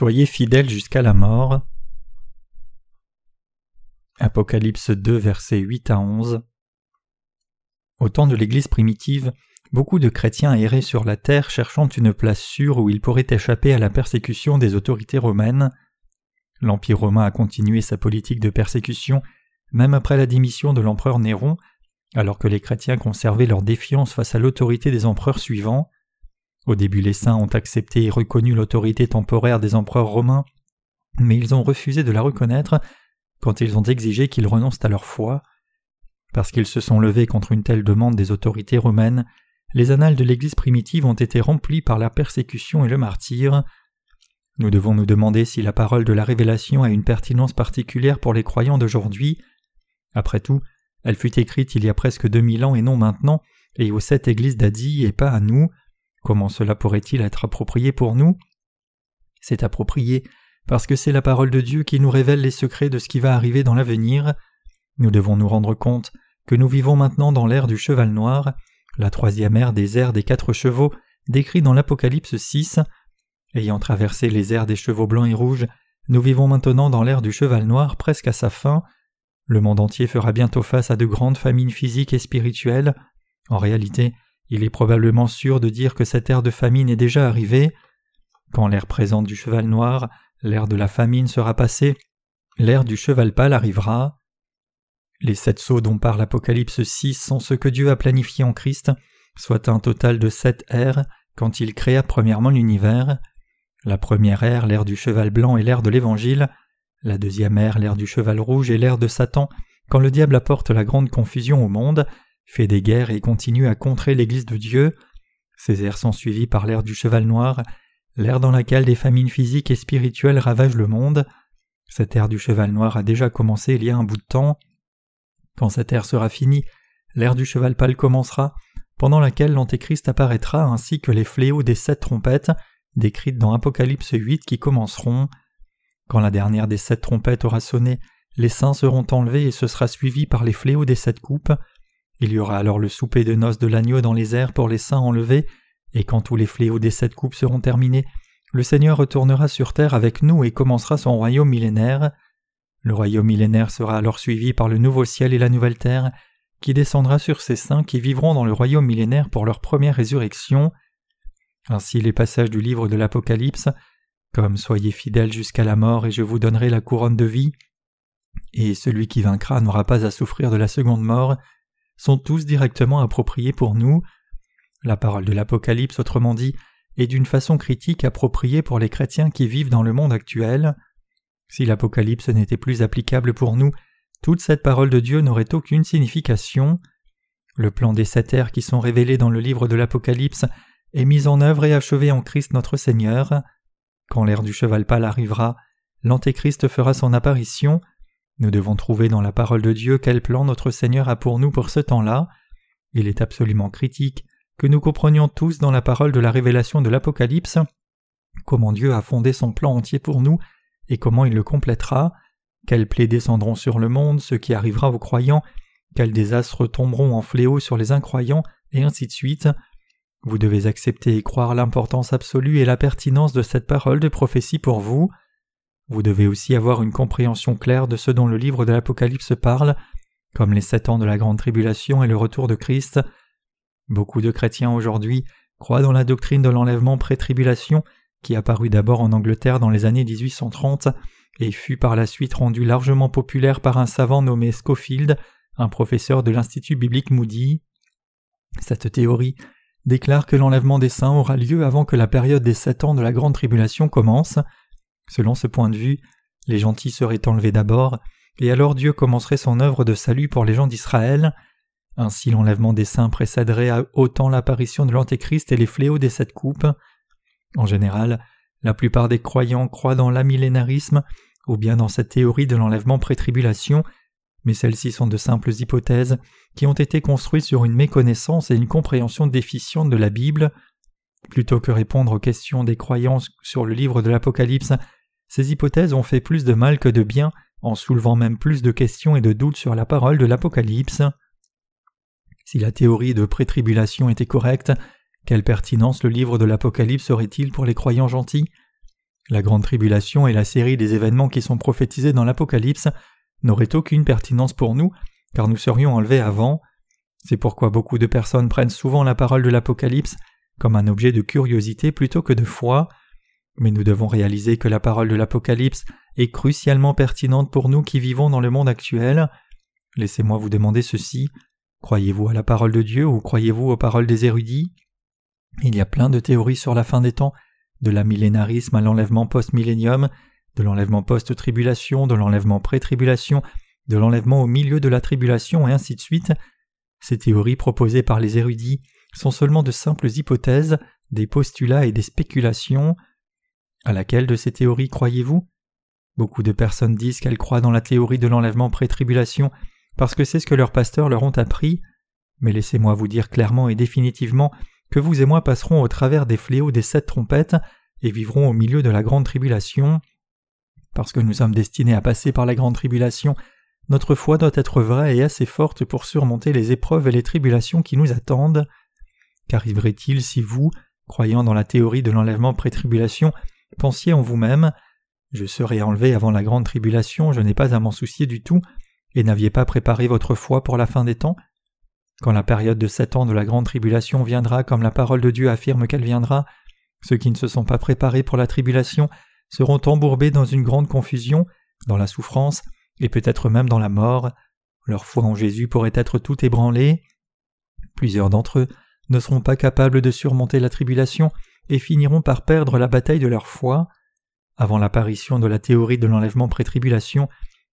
Soyez fidèles jusqu'à la mort. Apocalypse 2, versets 8 à 11. Au temps de l'Église primitive, beaucoup de chrétiens erraient sur la terre cherchant une place sûre où ils pourraient échapper à la persécution des autorités romaines. L'Empire romain a continué sa politique de persécution même après la démission de l'empereur Néron, alors que les chrétiens conservaient leur défiance face à l'autorité des empereurs suivants. Au début les saints ont accepté et reconnu l'autorité temporaire des empereurs romains, mais ils ont refusé de la reconnaître quand ils ont exigé qu'ils renoncent à leur foi. Parce qu'ils se sont levés contre une telle demande des autorités romaines, les annales de l'Église primitive ont été remplies par la persécution et le martyre. Nous devons nous demander si la parole de la révélation a une pertinence particulière pour les croyants d'aujourd'hui. Après tout, elle fut écrite il y a presque deux mille ans et non maintenant, et aux sept églises d'Adi et pas à nous. Comment cela pourrait-il être approprié pour nous? C'est approprié parce que c'est la parole de Dieu qui nous révèle les secrets de ce qui va arriver dans l'avenir. Nous devons nous rendre compte que nous vivons maintenant dans l'ère du cheval noir, la troisième ère des airs des quatre chevaux décrit dans l'Apocalypse 6. Ayant traversé les airs des chevaux blancs et rouges, nous vivons maintenant dans l'ère du cheval noir presque à sa fin. Le monde entier fera bientôt face à de grandes famines physiques et spirituelles. En réalité, il est probablement sûr de dire que cette ère de famine est déjà arrivée. Quand l'ère présente du cheval noir, l'ère de la famine sera passée, l'ère du cheval pâle arrivera. Les sept sceaux dont parle Apocalypse 6 sont ce que Dieu a planifié en Christ, soit un total de sept ères quand il créa premièrement l'univers. La première ère, l'ère du cheval blanc et l'ère de l'Évangile, la deuxième ère, l'ère du cheval rouge et l'ère de Satan, quand le diable apporte la grande confusion au monde, fait des guerres et continue à contrer l'Église de Dieu. Ces ères sont suivies par l'ère du cheval noir, l'ère dans laquelle des famines physiques et spirituelles ravagent le monde. Cette ère du cheval noir a déjà commencé il y a un bout de temps. Quand cette ère sera finie, l'ère du cheval pâle commencera, pendant laquelle l'Antéchrist apparaîtra ainsi que les fléaux des sept trompettes, décrites dans Apocalypse 8 qui commenceront. Quand la dernière des sept trompettes aura sonné, les saints seront enlevés et ce sera suivi par les fléaux des sept coupes. Il y aura alors le souper de noces de l'agneau dans les airs pour les saints enlevés, et quand tous les fléaux des sept coupes seront terminés, le Seigneur retournera sur terre avec nous et commencera son royaume millénaire. Le royaume millénaire sera alors suivi par le nouveau ciel et la nouvelle terre, qui descendra sur ces saints qui vivront dans le royaume millénaire pour leur première résurrection. Ainsi les passages du livre de l'Apocalypse, comme soyez fidèles jusqu'à la mort et je vous donnerai la couronne de vie, et celui qui vaincra n'aura pas à souffrir de la seconde mort, sont tous directement appropriés pour nous. La parole de l'Apocalypse, autrement dit, est d'une façon critique appropriée pour les chrétiens qui vivent dans le monde actuel. Si l'Apocalypse n'était plus applicable pour nous, toute cette parole de Dieu n'aurait aucune signification. Le plan des sept ères qui sont révélés dans le livre de l'Apocalypse est mis en œuvre et achevé en Christ notre Seigneur. Quand l'ère du cheval pâle arrivera, l'Antéchrist fera son apparition, nous devons trouver dans la parole de Dieu quel plan notre Seigneur a pour nous pour ce temps-là. Il est absolument critique que nous comprenions tous dans la parole de la révélation de l'Apocalypse comment Dieu a fondé son plan entier pour nous et comment il le complétera, quelles plaies descendront sur le monde, ce qui arrivera aux croyants, quels désastres tomberont en fléau sur les incroyants, et ainsi de suite. Vous devez accepter et croire l'importance absolue et la pertinence de cette parole de prophétie pour vous. Vous devez aussi avoir une compréhension claire de ce dont le livre de l'Apocalypse parle, comme les sept ans de la grande tribulation et le retour de Christ. Beaucoup de chrétiens aujourd'hui croient dans la doctrine de l'enlèvement pré-tribulation qui apparut d'abord en Angleterre dans les années 1830 et fut par la suite rendue largement populaire par un savant nommé Schofield, un professeur de l'Institut biblique Moody. Cette théorie déclare que l'enlèvement des saints aura lieu avant que la période des sept ans de la grande tribulation commence. Selon ce point de vue, les gentils seraient enlevés d'abord, et alors Dieu commencerait son œuvre de salut pour les gens d'Israël. Ainsi l'enlèvement des saints précéderait autant l'apparition de l'Antéchrist et les fléaux des sept coupes. En général, la plupart des croyants croient dans l'amillénarisme ou bien dans cette théorie de l'enlèvement pré-tribulation, mais celles-ci sont de simples hypothèses qui ont été construites sur une méconnaissance et une compréhension déficiente de la Bible. Plutôt que répondre aux questions des croyances sur le livre de l'Apocalypse, ces hypothèses ont fait plus de mal que de bien, en soulevant même plus de questions et de doutes sur la parole de l'Apocalypse. Si la théorie de prétribulation était correcte, quelle pertinence le livre de l'Apocalypse aurait-il pour les croyants gentils? La grande tribulation et la série des événements qui sont prophétisés dans l'Apocalypse n'auraient aucune pertinence pour nous, car nous serions enlevés avant. C'est pourquoi beaucoup de personnes prennent souvent la parole de l'Apocalypse comme un objet de curiosité plutôt que de foi. Mais nous devons réaliser que la parole de l'Apocalypse est crucialement pertinente pour nous qui vivons dans le monde actuel. Laissez-moi vous demander ceci. Croyez-vous à la parole de Dieu ou croyez-vous aux paroles des érudits? Il y a plein de théories sur la fin des temps, de la millénarisme à l'enlèvement post-millénium, de l'enlèvement post-tribulation, de l'enlèvement pré-tribulation, de l'enlèvement au milieu de la tribulation et ainsi de suite. Ces théories proposées par les érudits sont seulement de simples hypothèses, des postulats et des spéculations. À laquelle de ces théories croyez-vous? Beaucoup de personnes disent qu'elles croient dans la théorie de l'enlèvement pré-tribulation parce que c'est ce que leurs pasteurs leur ont appris. Mais laissez-moi vous dire clairement et définitivement que vous et moi passerons au travers des fléaux des sept trompettes et vivrons au milieu de la grande tribulation. Parce que nous sommes destinés à passer par la grande tribulation, notre foi doit être vraie et assez forte pour surmonter les épreuves et les tribulations qui nous attendent. Qu'arriverait-il si vous, croyant dans la théorie de l'enlèvement pré-tribulation, pensiez en vous-même Je serai enlevé avant la grande tribulation, je n'ai pas à m'en soucier du tout, et n'aviez pas préparé votre foi pour la fin des temps Quand la période de sept ans de la grande tribulation viendra comme la parole de Dieu affirme qu'elle viendra, ceux qui ne se sont pas préparés pour la tribulation seront embourbés dans une grande confusion, dans la souffrance, et peut-être même dans la mort. Leur foi en Jésus pourrait être tout ébranlée. Plusieurs d'entre eux ne seront pas capables de surmonter la tribulation et finiront par perdre la bataille de leur foi. Avant l'apparition de la théorie de l'enlèvement pré-tribulation,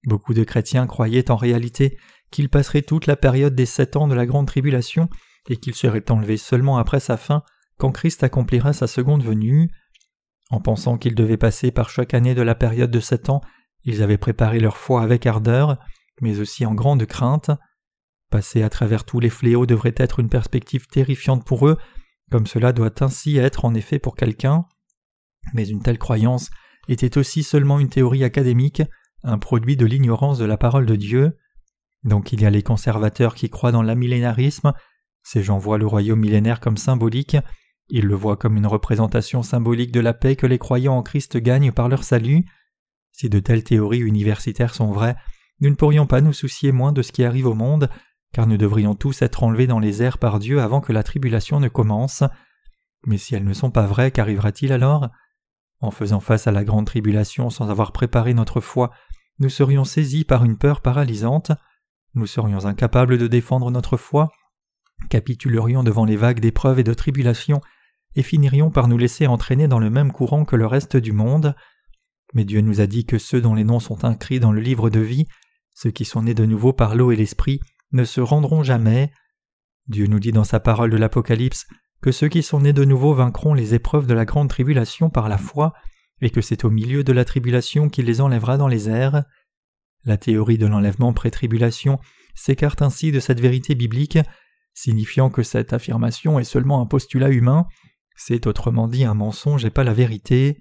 beaucoup de chrétiens croyaient en réalité qu'ils passeraient toute la période des sept ans de la grande tribulation et qu'ils seraient enlevés seulement après sa fin, quand Christ accomplira sa seconde venue. En pensant qu'ils devaient passer par chaque année de la période de sept ans, ils avaient préparé leur foi avec ardeur, mais aussi en grande crainte. Passer à travers tous les fléaux devrait être une perspective terrifiante pour eux, comme cela doit ainsi être en effet pour quelqu'un. Mais une telle croyance était aussi seulement une théorie académique, un produit de l'ignorance de la parole de Dieu. Donc il y a les conservateurs qui croient dans l'amillénarisme, ces gens voient le royaume millénaire comme symbolique, ils le voient comme une représentation symbolique de la paix que les croyants en Christ gagnent par leur salut. Si de telles théories universitaires sont vraies, nous ne pourrions pas nous soucier moins de ce qui arrive au monde, car nous devrions tous être enlevés dans les airs par Dieu avant que la tribulation ne commence. Mais si elles ne sont pas vraies, qu'arrivera-t-il alors? En faisant face à la grande tribulation sans avoir préparé notre foi, nous serions saisis par une peur paralysante, nous serions incapables de défendre notre foi, capitulerions devant les vagues d'épreuves et de tribulations, et finirions par nous laisser entraîner dans le même courant que le reste du monde. Mais Dieu nous a dit que ceux dont les noms sont inscrits dans le livre de vie, ceux qui sont nés de nouveau par l'eau et l'esprit, ne se rendront jamais. Dieu nous dit dans sa parole de l'Apocalypse que ceux qui sont nés de nouveau vaincront les épreuves de la grande tribulation par la foi, et que c'est au milieu de la tribulation qu'il les enlèvera dans les airs. La théorie de l'enlèvement pré-tribulation s'écarte ainsi de cette vérité biblique, signifiant que cette affirmation est seulement un postulat humain, c'est autrement dit un mensonge et pas la vérité.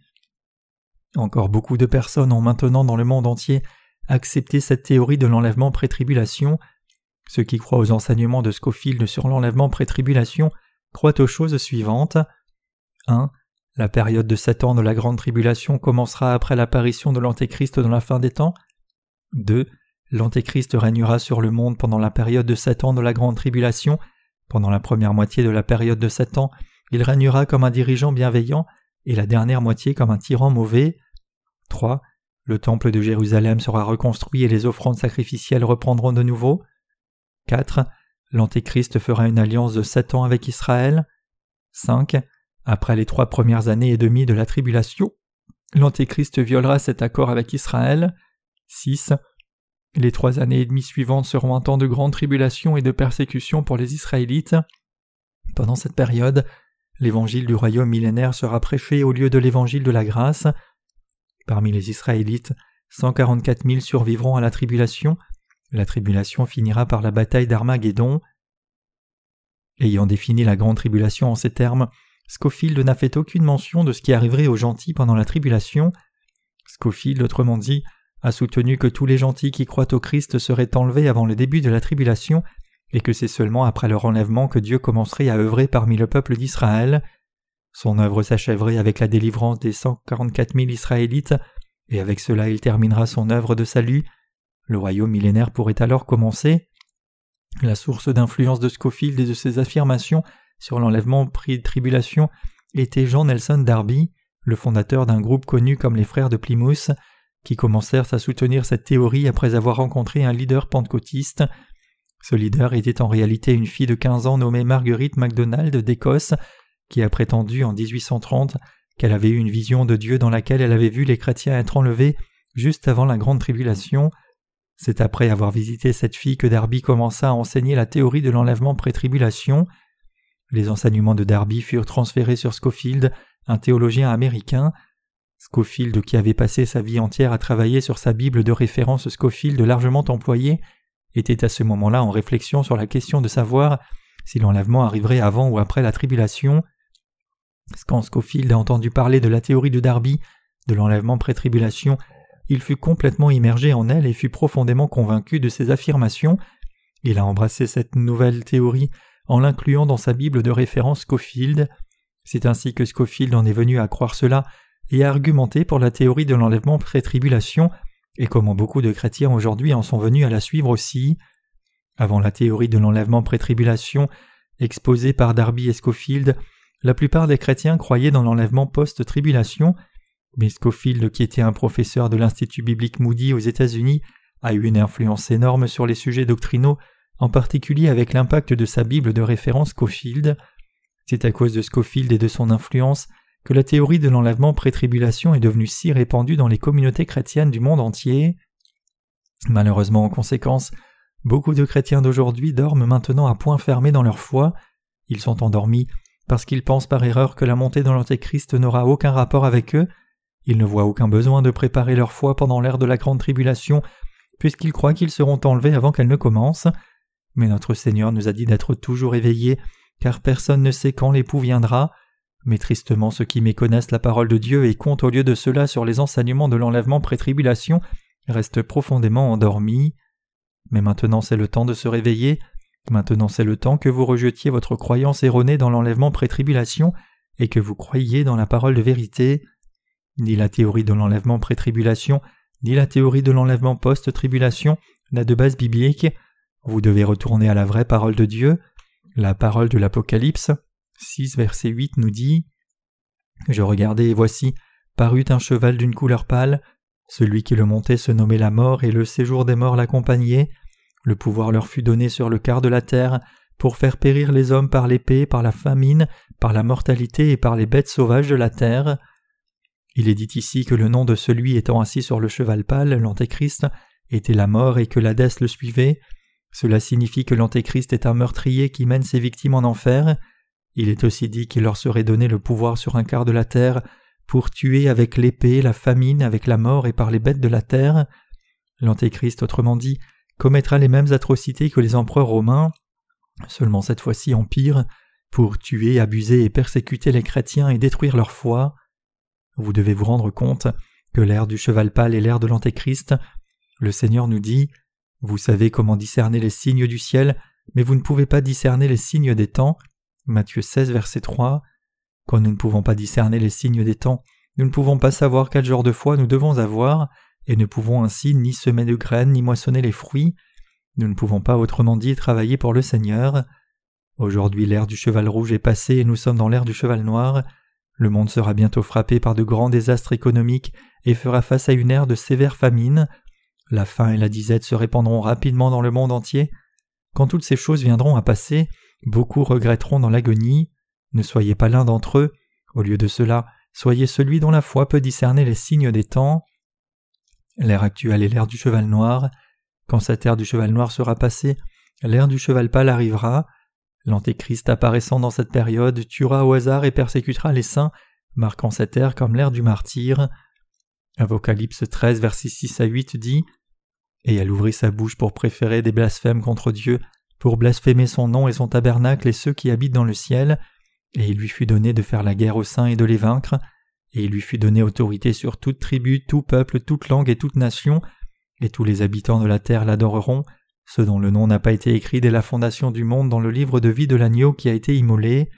Encore beaucoup de personnes ont maintenant dans le monde entier accepté cette théorie de l'enlèvement pré-tribulation, ceux qui croient aux enseignements de Scofield sur l'enlèvement pré-tribulation croient aux choses suivantes. 1. La période de sept ans de la grande tribulation commencera après l'apparition de l'Antéchrist dans la fin des temps. 2. L'Antéchrist régnera sur le monde pendant la période de sept ans de la grande tribulation. Pendant la première moitié de la période de sept ans, il régnera comme un dirigeant bienveillant et la dernière moitié comme un tyran mauvais. 3. Le temple de Jérusalem sera reconstruit et les offrandes sacrificielles reprendront de nouveau. 4. L'Antéchrist fera une alliance de sept ans avec Israël. 5. Après les trois premières années et demie de la tribulation, l'Antéchrist violera cet accord avec Israël. 6. Les trois années et demie suivantes seront un temps de grande tribulation et de persécution pour les Israélites. Pendant cette période, l'évangile du royaume millénaire sera prêché au lieu de l'évangile de la grâce. Parmi les Israélites, 144 000 survivront à la tribulation, la tribulation finira par la bataille d'Armageddon. Ayant défini la grande tribulation en ces termes, Scofield n'a fait aucune mention de ce qui arriverait aux gentils pendant la tribulation. Scofield, autrement dit, a soutenu que tous les gentils qui croient au Christ seraient enlevés avant le début de la tribulation, et que c'est seulement après leur enlèvement que Dieu commencerait à œuvrer parmi le peuple d'Israël. Son œuvre s'achèverait avec la délivrance des 144 000 Israélites, et avec cela il terminera son œuvre de salut. Le royaume millénaire pourrait alors commencer. La source d'influence de Scofield et de ses affirmations sur l'enlèvement prix de tribulation était Jean Nelson Darby, le fondateur d'un groupe connu comme les Frères de Plymouth, qui commencèrent à soutenir cette théorie après avoir rencontré un leader pentecôtiste. Ce leader était en réalité une fille de 15 ans nommée Marguerite MacDonald d'Écosse, qui a prétendu en 1830 qu'elle avait eu une vision de Dieu dans laquelle elle avait vu les chrétiens être enlevés juste avant la grande tribulation. C'est après avoir visité cette fille que Darby commença à enseigner la théorie de l'enlèvement pré-tribulation. Les enseignements de Darby furent transférés sur Schofield, un théologien américain. Schofield, qui avait passé sa vie entière à travailler sur sa Bible de référence Schofield largement employée, était à ce moment-là en réflexion sur la question de savoir si l'enlèvement arriverait avant ou après la tribulation. Quand Schofield a entendu parler de la théorie de Darby, de l'enlèvement pré-tribulation, il fut complètement immergé en elle et fut profondément convaincu de ses affirmations. Il a embrassé cette nouvelle théorie en l'incluant dans sa Bible de référence Scofield. C'est ainsi que Scofield en est venu à croire cela et à argumenter pour la théorie de l'enlèvement pré-tribulation, et comment beaucoup de chrétiens aujourd'hui en sont venus à la suivre aussi. Avant la théorie de l'enlèvement pré-tribulation, exposée par Darby et Scofield, la plupart des chrétiens croyaient dans l'enlèvement post-tribulation, mais Scofield, qui était un professeur de l'Institut biblique Moody aux États-Unis, a eu une influence énorme sur les sujets doctrinaux, en particulier avec l'impact de sa Bible de référence Scofield. C'est à cause de Scofield et de son influence que la théorie de l'enlèvement pré-tribulation est devenue si répandue dans les communautés chrétiennes du monde entier. Malheureusement, en conséquence, beaucoup de chrétiens d'aujourd'hui dorment maintenant à point fermé dans leur foi. Ils sont endormis parce qu'ils pensent par erreur que la montée dans l'Antéchrist n'aura aucun rapport avec eux ils ne voient aucun besoin de préparer leur foi pendant l'ère de la grande tribulation, puisqu'ils croient qu'ils seront enlevés avant qu'elle ne commence. Mais notre Seigneur nous a dit d'être toujours éveillés, car personne ne sait quand l'époux viendra. Mais tristement ceux qui méconnaissent la parole de Dieu et comptent au lieu de cela sur les enseignements de l'enlèvement pré-tribulation restent profondément endormis. Mais maintenant c'est le temps de se réveiller, maintenant c'est le temps que vous rejetiez votre croyance erronée dans l'enlèvement pré-tribulation et que vous croyiez dans la parole de vérité. Ni la théorie de l'enlèvement pré-tribulation, ni la théorie de l'enlèvement post-tribulation n'a de base biblique. Vous devez retourner à la vraie parole de Dieu. La parole de l'Apocalypse 6 verset 8 nous dit Je regardai et voici parut un cheval d'une couleur pâle. Celui qui le montait se nommait la mort et le séjour des morts l'accompagnait. Le pouvoir leur fut donné sur le quart de la terre pour faire périr les hommes par l'épée, par la famine, par la mortalité et par les bêtes sauvages de la terre. Il est dit ici que le nom de celui étant assis sur le cheval pâle, l'Antéchrist, était la mort et que l'Hadès le suivait. Cela signifie que l'Antéchrist est un meurtrier qui mène ses victimes en enfer. Il est aussi dit qu'il leur serait donné le pouvoir sur un quart de la terre pour tuer avec l'épée, la famine, avec la mort et par les bêtes de la terre. L'Antéchrist, autrement dit, commettra les mêmes atrocités que les empereurs romains, seulement cette fois-ci en pire, pour tuer, abuser et persécuter les chrétiens et détruire leur foi. Vous devez vous rendre compte que l'ère du cheval pâle est l'ère de l'Antéchrist. Le Seigneur nous dit Vous savez comment discerner les signes du ciel, mais vous ne pouvez pas discerner les signes des temps. Matthieu 16, verset 3. Quand nous ne pouvons pas discerner les signes des temps, nous ne pouvons pas savoir quel genre de foi nous devons avoir, et ne pouvons ainsi ni semer de graines ni moissonner les fruits. Nous ne pouvons pas autrement dit travailler pour le Seigneur. Aujourd'hui l'ère du cheval rouge est passée et nous sommes dans l'ère du cheval noir. Le monde sera bientôt frappé par de grands désastres économiques et fera face à une ère de sévère famine. La faim et la disette se répandront rapidement dans le monde entier. Quand toutes ces choses viendront à passer, beaucoup regretteront dans l'agonie. Ne soyez pas l'un d'entre eux. Au lieu de cela, soyez celui dont la foi peut discerner les signes des temps. L'ère actuelle est l'ère du cheval noir. Quand cette ère du cheval noir sera passée, l'ère du cheval pâle arrivera. L'Antéchrist apparaissant dans cette période tuera au hasard et persécutera les saints, marquant cette ère comme l'ère du martyr. Apocalypse 13, versets 6 à 8 dit Et elle ouvrit sa bouche pour préférer des blasphèmes contre Dieu, pour blasphémer son nom et son tabernacle et ceux qui habitent dans le ciel, et il lui fut donné de faire la guerre aux saints et de les vaincre, et il lui fut donné autorité sur toute tribu, tout peuple, toute langue et toute nation, et tous les habitants de la terre l'adoreront, ceux dont le nom n'a pas été écrit dès la fondation du monde dans le livre de vie de l'agneau qui a été immolé.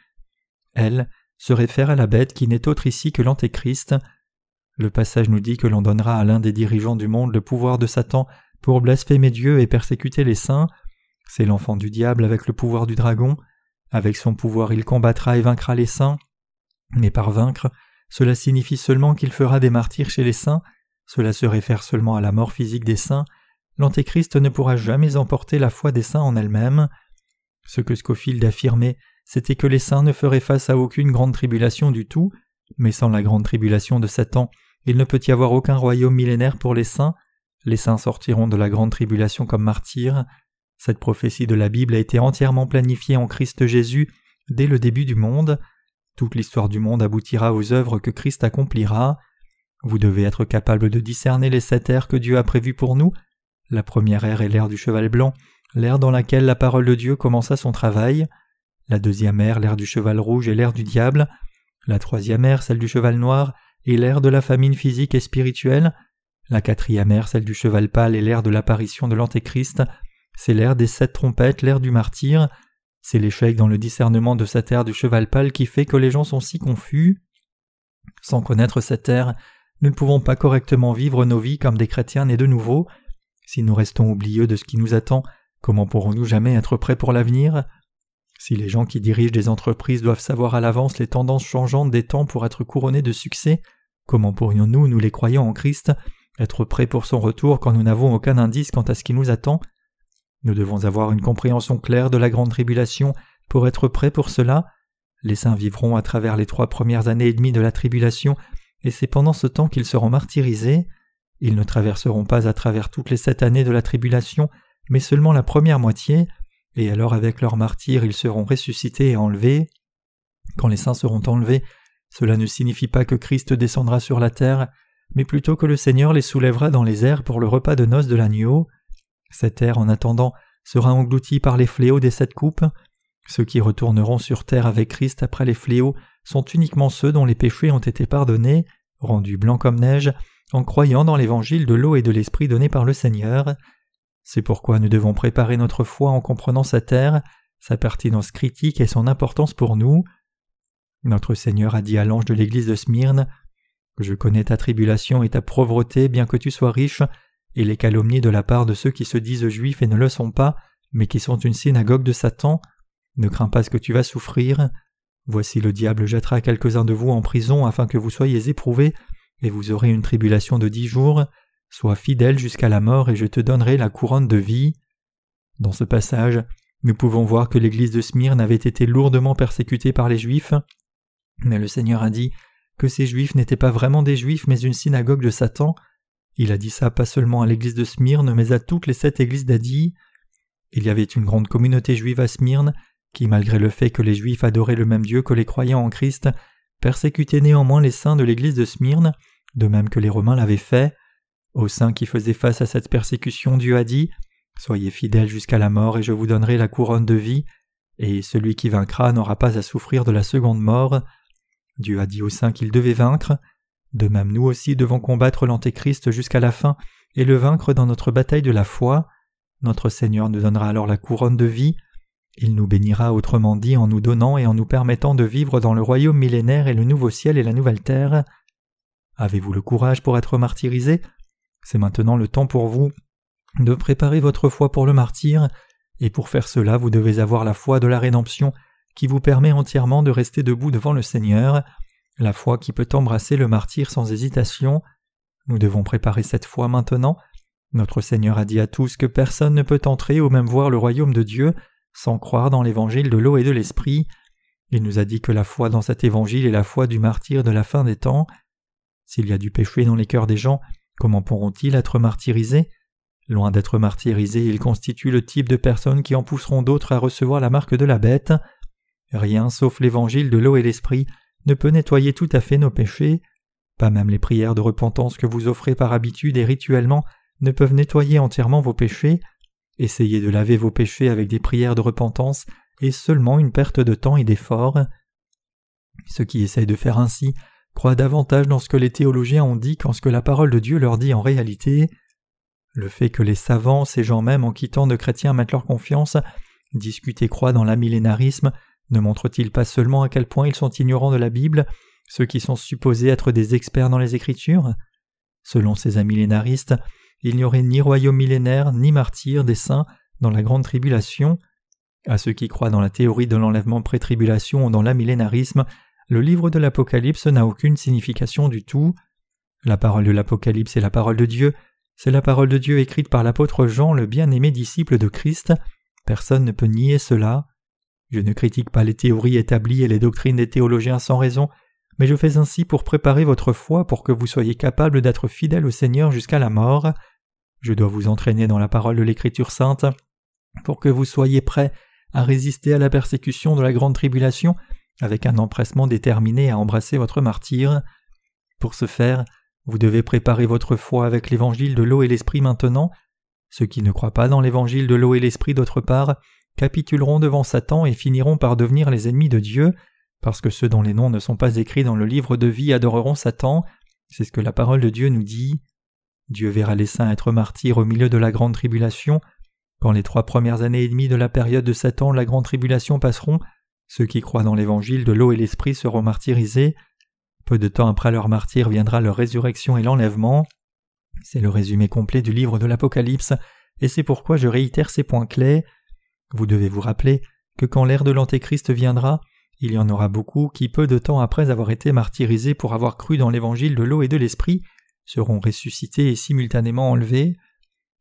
Elle, se réfère à la bête qui n'est autre ici que l'Antéchrist. Le passage nous dit que l'on donnera à l'un des dirigeants du monde le pouvoir de Satan pour blasphémer Dieu et persécuter les saints. C'est l'enfant du diable avec le pouvoir du dragon. Avec son pouvoir il combattra et vaincra les saints. Mais par vaincre, cela signifie seulement qu'il fera des martyrs chez les saints, cela se réfère seulement à la mort physique des saints, l'Antéchrist ne pourra jamais emporter la foi des saints en elle-même. Ce que Scofield affirmait, c'était que les saints ne feraient face à aucune grande tribulation du tout, mais sans la grande tribulation de Satan, il ne peut y avoir aucun royaume millénaire pour les saints, les saints sortiront de la grande tribulation comme martyrs. Cette prophétie de la Bible a été entièrement planifiée en Christ Jésus dès le début du monde. Toute l'histoire du monde aboutira aux œuvres que Christ accomplira. Vous devez être capable de discerner les sept ères que Dieu a prévues pour nous. La première ère est l'ère du cheval blanc, l'ère dans laquelle la parole de Dieu commença son travail. La deuxième ère, l'ère du cheval rouge et l'ère du diable. La troisième ère, celle du cheval noir, et l'ère de la famine physique et spirituelle. La quatrième ère, celle du cheval pâle et l'ère de l'apparition de l'Antéchrist. C'est l'ère des sept trompettes, l'ère du martyr. C'est l'échec dans le discernement de cette ère du cheval pâle qui fait que les gens sont si confus. Sans connaître cette ère, nous ne pouvons pas correctement vivre nos vies comme des chrétiens nés de nouveau. Si nous restons oublieux de ce qui nous attend, comment pourrons-nous jamais être prêts pour l'avenir? Si les gens qui dirigent des entreprises doivent savoir à l'avance les tendances changeantes des temps pour être couronnés de succès, comment pourrions-nous, nous les croyants en Christ, être prêts pour son retour quand nous n'avons aucun indice quant à ce qui nous attend? Nous devons avoir une compréhension claire de la grande tribulation pour être prêts pour cela. Les saints vivront à travers les trois premières années et demie de la tribulation, et c'est pendant ce temps qu'ils seront martyrisés. Ils ne traverseront pas à travers toutes les sept années de la tribulation, mais seulement la première moitié, et alors avec leur martyrs ils seront ressuscités et enlevés. Quand les saints seront enlevés, cela ne signifie pas que Christ descendra sur la terre, mais plutôt que le Seigneur les soulèvera dans les airs pour le repas de noces de l'agneau. Cette air, en attendant, sera engloutie par les fléaux des sept coupes. Ceux qui retourneront sur terre avec Christ après les fléaux sont uniquement ceux dont les péchés ont été pardonnés, rendus blancs comme neige, en croyant dans l'évangile de l'eau et de l'esprit donné par le Seigneur. C'est pourquoi nous devons préparer notre foi en comprenant sa terre, sa pertinence critique et son importance pour nous. Notre Seigneur a dit à l'ange de l'église de Smyrne Je connais ta tribulation et ta pauvreté, bien que tu sois riche, et les calomnies de la part de ceux qui se disent juifs et ne le sont pas, mais qui sont une synagogue de Satan. Ne crains pas ce que tu vas souffrir. Voici le diable jettera quelques-uns de vous en prison afin que vous soyez éprouvés et vous aurez une tribulation de dix jours. Sois fidèle jusqu'à la mort, et je te donnerai la couronne de vie. Dans ce passage, nous pouvons voir que l'église de Smyrne avait été lourdement persécutée par les Juifs, mais le Seigneur a dit que ces Juifs n'étaient pas vraiment des Juifs, mais une synagogue de Satan. Il a dit ça pas seulement à l'église de Smyrne, mais à toutes les sept églises d'Adi. Il y avait une grande communauté juive à Smyrne, qui, malgré le fait que les Juifs adoraient le même Dieu que les croyants en Christ, persécutait néanmoins les saints de l'église de Smyrne, de même que les Romains l'avaient fait. Aux saints qui faisaient face à cette persécution, Dieu a dit Soyez fidèles jusqu'à la mort, et je vous donnerai la couronne de vie, et celui qui vaincra n'aura pas à souffrir de la seconde mort. Dieu a dit aux saints qu'ils devaient vaincre. De même, nous aussi devons combattre l'Antéchrist jusqu'à la fin et le vaincre dans notre bataille de la foi. Notre Seigneur nous donnera alors la couronne de vie. Il nous bénira autrement dit en nous donnant et en nous permettant de vivre dans le royaume millénaire et le nouveau ciel et la nouvelle terre. Avez-vous le courage pour être martyrisé? C'est maintenant le temps pour vous de préparer votre foi pour le martyr, et pour faire cela vous devez avoir la foi de la rédemption qui vous permet entièrement de rester debout devant le Seigneur, la foi qui peut embrasser le martyr sans hésitation. Nous devons préparer cette foi maintenant. Notre Seigneur a dit à tous que personne ne peut entrer ou même voir le royaume de Dieu sans croire dans l'évangile de l'eau et de l'esprit. Il nous a dit que la foi dans cet évangile est la foi du martyr de la fin des temps. S'il y a du péché dans les cœurs des gens, comment pourront-ils être martyrisés? Loin d'être martyrisés, ils constituent le type de personnes qui en pousseront d'autres à recevoir la marque de la bête. Rien sauf l'évangile de l'eau et l'esprit ne peut nettoyer tout à fait nos péchés. Pas même les prières de repentance que vous offrez par habitude et rituellement ne peuvent nettoyer entièrement vos péchés. Essayez de laver vos péchés avec des prières de repentance est seulement une perte de temps et d'effort. Ceux qui essayent de faire ainsi croient davantage dans ce que les théologiens ont dit qu'en ce que la parole de Dieu leur dit en réalité. Le fait que les savants, ces gens même en quittant de chrétiens mettent leur confiance, discutent et croient dans l'amillénarisme, Ne montre-t-il pas seulement à quel point ils sont ignorants de la Bible, ceux qui sont supposés être des experts dans les Écritures? Selon ces amillénaristes, il n'y aurait ni royaume millénaire, ni martyrs des saints dans la grande tribulation. À ceux qui croient dans la théorie de l'enlèvement pré-tribulation ou dans l'amillénarisme, le livre de l'Apocalypse n'a aucune signification du tout. La parole de l'Apocalypse est la parole de Dieu, c'est la parole de Dieu écrite par l'apôtre Jean, le bien-aimé disciple de Christ. Personne ne peut nier cela. Je ne critique pas les théories établies et les doctrines des théologiens sans raison, mais je fais ainsi pour préparer votre foi pour que vous soyez capable d'être fidèle au Seigneur jusqu'à la mort. Je dois vous entraîner dans la parole de l'Écriture sainte pour que vous soyez prêts à résister à la persécution de la grande tribulation avec un empressement déterminé à embrasser votre martyr. Pour ce faire, vous devez préparer votre foi avec l'évangile de l'eau et l'esprit maintenant. Ceux qui ne croient pas dans l'évangile de l'eau et l'esprit d'autre part capituleront devant Satan et finiront par devenir les ennemis de Dieu, parce que ceux dont les noms ne sont pas écrits dans le livre de vie adoreront Satan. C'est ce que la parole de Dieu nous dit. Dieu verra les saints être martyrs au milieu de la grande tribulation. Quand les trois premières années et demie de la période de Satan, la grande tribulation passeront, ceux qui croient dans l'évangile de l'eau et l'esprit seront martyrisés. Peu de temps après leur martyr viendra leur résurrection et l'enlèvement. C'est le résumé complet du livre de l'Apocalypse, et c'est pourquoi je réitère ces points clés. Vous devez vous rappeler que quand l'ère de l'Antéchrist viendra, il y en aura beaucoup qui, peu de temps après avoir été martyrisés pour avoir cru dans l'évangile de l'eau et de l'esprit, seront ressuscités et simultanément enlevés.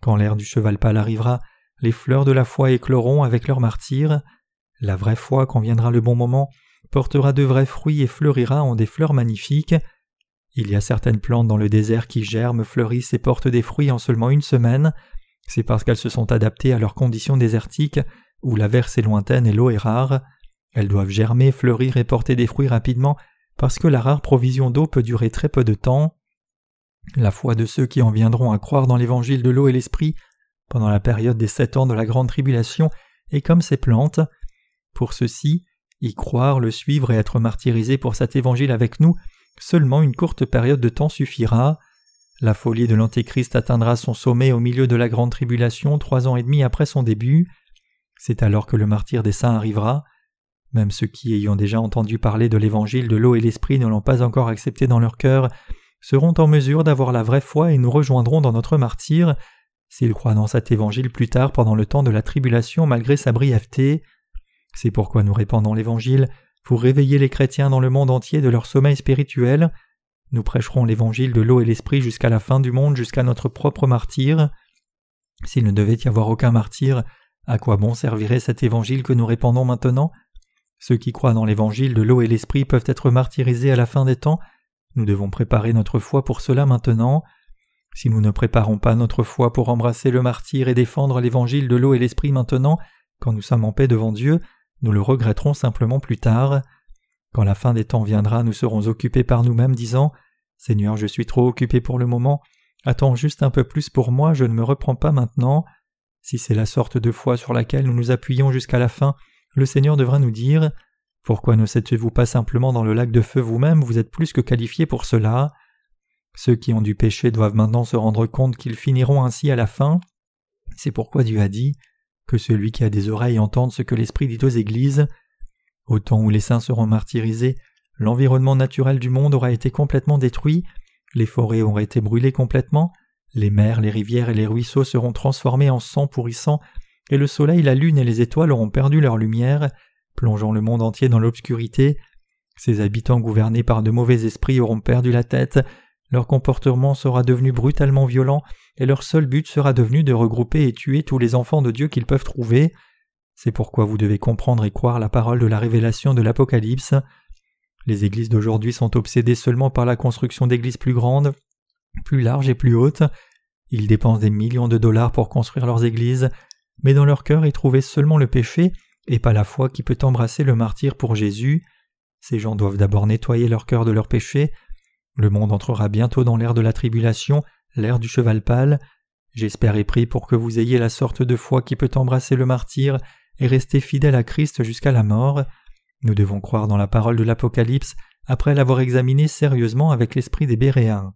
Quand l'ère du cheval pâle arrivera, les fleurs de la foi écloront avec leurs martyrs. La vraie foi, quand viendra le bon moment, portera de vrais fruits et fleurira en des fleurs magnifiques. Il y a certaines plantes dans le désert qui germent, fleurissent et portent des fruits en seulement une semaine. C'est parce qu'elles se sont adaptées à leurs conditions désertiques, où la verse est lointaine et l'eau est rare. Elles doivent germer, fleurir et porter des fruits rapidement, parce que la rare provision d'eau peut durer très peu de temps. La foi de ceux qui en viendront à croire dans l'évangile de l'eau et l'esprit pendant la période des sept ans de la grande tribulation est comme ces plantes. Pour ceux-ci, y croire, le suivre et être martyrisé pour cet évangile avec nous, seulement une courte période de temps suffira. La folie de l'Antéchrist atteindra son sommet au milieu de la grande tribulation trois ans et demi après son début. C'est alors que le martyr des saints arrivera. Même ceux qui, ayant déjà entendu parler de l'évangile de l'eau et l'esprit, ne l'ont pas encore accepté dans leur cœur, seront en mesure d'avoir la vraie foi et nous rejoindront dans notre martyr, s'ils croient dans cet évangile plus tard pendant le temps de la tribulation malgré sa brièveté. C'est pourquoi nous répandons l'évangile pour réveiller les chrétiens dans le monde entier de leur sommeil spirituel. Nous prêcherons l'évangile de l'eau et l'esprit jusqu'à la fin du monde, jusqu'à notre propre martyr. S'il ne devait y avoir aucun martyr, à quoi bon servirait cet évangile que nous répandons maintenant? Ceux qui croient dans l'évangile de l'eau et l'esprit peuvent être martyrisés à la fin des temps. Nous devons préparer notre foi pour cela maintenant. Si nous ne préparons pas notre foi pour embrasser le martyr et défendre l'évangile de l'eau et l'esprit maintenant, quand nous sommes en paix devant Dieu, nous le regretterons simplement plus tard. Quand la fin des temps viendra, nous serons occupés par nous-mêmes disant Seigneur, je suis trop occupé pour le moment, attends juste un peu plus pour moi, je ne me reprends pas maintenant. Si c'est la sorte de foi sur laquelle nous nous appuyons jusqu'à la fin, le Seigneur devra nous dire Pourquoi ne s'êtes-vous pas simplement dans le lac de feu vous-même, vous êtes plus que qualifié pour cela? Ceux qui ont du péché doivent maintenant se rendre compte qu'ils finiront ainsi à la fin. C'est pourquoi Dieu a dit que celui qui a des oreilles entende ce que l'Esprit dit aux Églises. Au temps où les saints seront martyrisés, l'environnement naturel du monde aura été complètement détruit, les forêts auront été brûlées complètement, les mers, les rivières et les ruisseaux seront transformés en sang pourrissant, et le soleil, la lune et les étoiles auront perdu leur lumière, plongeant le monde entier dans l'obscurité. Ses habitants gouvernés par de mauvais esprits auront perdu la tête, leur comportement sera devenu brutalement violent, et leur seul but sera devenu de regrouper et tuer tous les enfants de Dieu qu'ils peuvent trouver. C'est pourquoi vous devez comprendre et croire la parole de la révélation de l'Apocalypse. Les églises d'aujourd'hui sont obsédées seulement par la construction d'églises plus grandes, plus larges et plus hautes. Ils dépensent des millions de dollars pour construire leurs églises, mais dans leur cœur ils trouvaient seulement le péché et pas la foi qui peut embrasser le martyr pour Jésus. Ces gens doivent d'abord nettoyer leur cœur de leur péché, le monde entrera bientôt dans l'ère de la tribulation, l'ère du cheval pâle. J'espère et prie pour que vous ayez la sorte de foi qui peut embrasser le martyr et rester fidèle à Christ jusqu'à la mort. Nous devons croire dans la parole de l'Apocalypse après l'avoir examinée sérieusement avec l'esprit des Béréens.